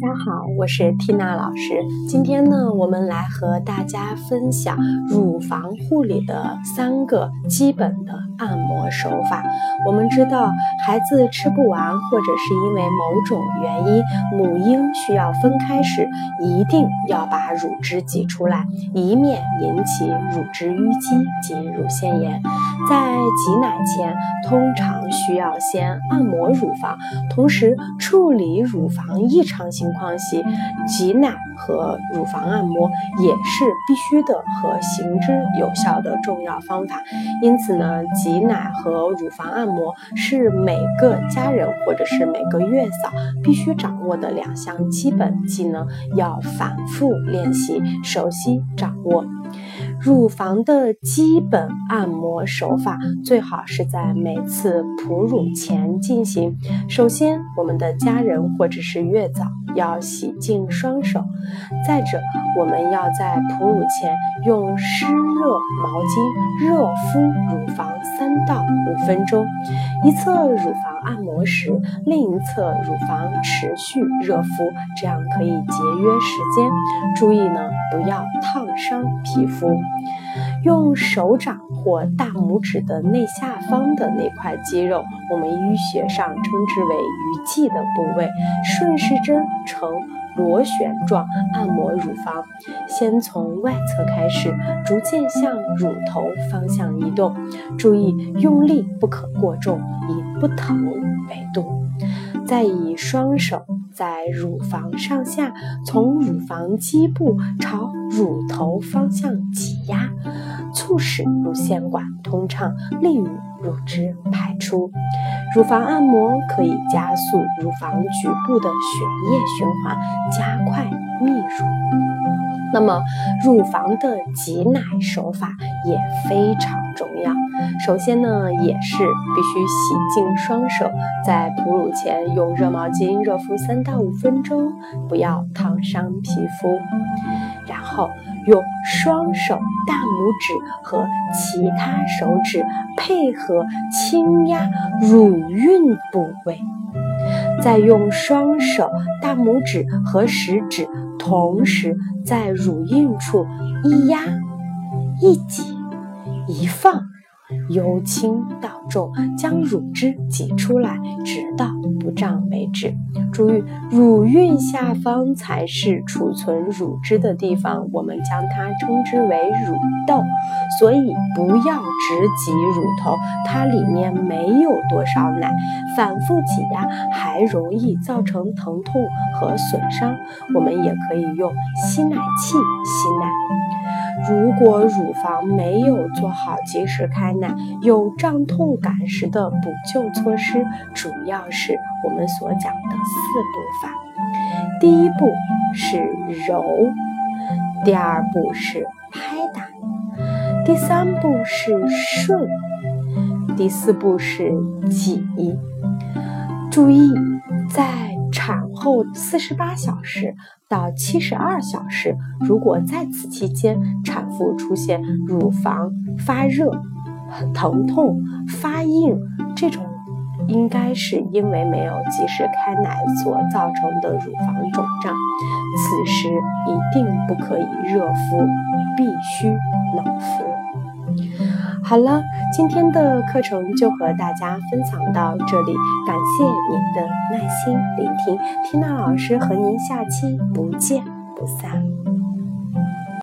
大家好，我是缇娜老师。今天呢，我们来和大家分享乳房护理的三个基本的按摩手法。我们知道，孩子吃不完，或者是因为某种原因，母婴需要分开时，一定要把乳汁挤出来，以免引起乳汁淤积及乳腺炎。在挤奶前，通常需要先按摩乳房，同时处理乳房异常情况系，挤奶和乳房按摩也是必须的和行之有效的重要方法。因此呢，挤奶和乳房按摩是每个家人或者是每个月嫂必须掌握的两项基本技能，要反复练习、熟悉掌握。乳房的基本按摩手法最好是在每次哺乳前进行。首先，我们的家人或者是月嫂要洗净双手。再者，我们要在哺乳前用湿热毛巾热敷乳房三到五分钟，一侧乳房按摩时，另一侧乳房持续热敷，这样可以节约时间。注意呢，不要烫伤皮肤。用手掌或大拇指的内下方的那块肌肉，我们医学上称之为鱼际的部位，顺时针呈螺旋状按摩乳房，先从外侧开始，逐渐向乳头方向移动。注意用力不可过重，以不疼为度。再以双手。在乳房上下，从乳房基部朝乳头方向挤压，促使乳腺管通畅，利于乳汁排出。乳房按摩可以加速乳房局部的血液循环，加快泌乳。那么，乳房的挤奶手法也非常重要。首先呢，也是必须洗净双手，在哺乳前用热毛巾热敷三到五分钟，不要烫伤皮肤。然后用双手大拇指和其他手指配合轻压乳晕部位，再用双手大拇指和食指。同时，在乳晕处一压一挤一放，由轻到重，将乳汁挤出来，直到不胀为止。注意，乳晕下方才是储存乳汁的地方，我们将它称之为乳窦，所以不要直挤乳头，它里面没有多少奶，反复挤压还容易造成疼痛和损伤。我们也可以用吸奶器吸奶。如果乳房没有做好及时开奶，有胀痛感时的补救措施，主要是我们所讲的四步法。第一步是揉，第二步是拍打，第三步是顺，第四步是挤。注意，在产后四十八小时。到七十二小时，如果在此期间产妇出现乳房发热、疼痛、发硬，这种应该是因为没有及时开奶所造成的乳房肿胀。此时一定不可以热敷，必须冷敷。好了，今天的课程就和大家分享到这里，感谢您的耐心聆听，缇娜老师和您下期不见不散。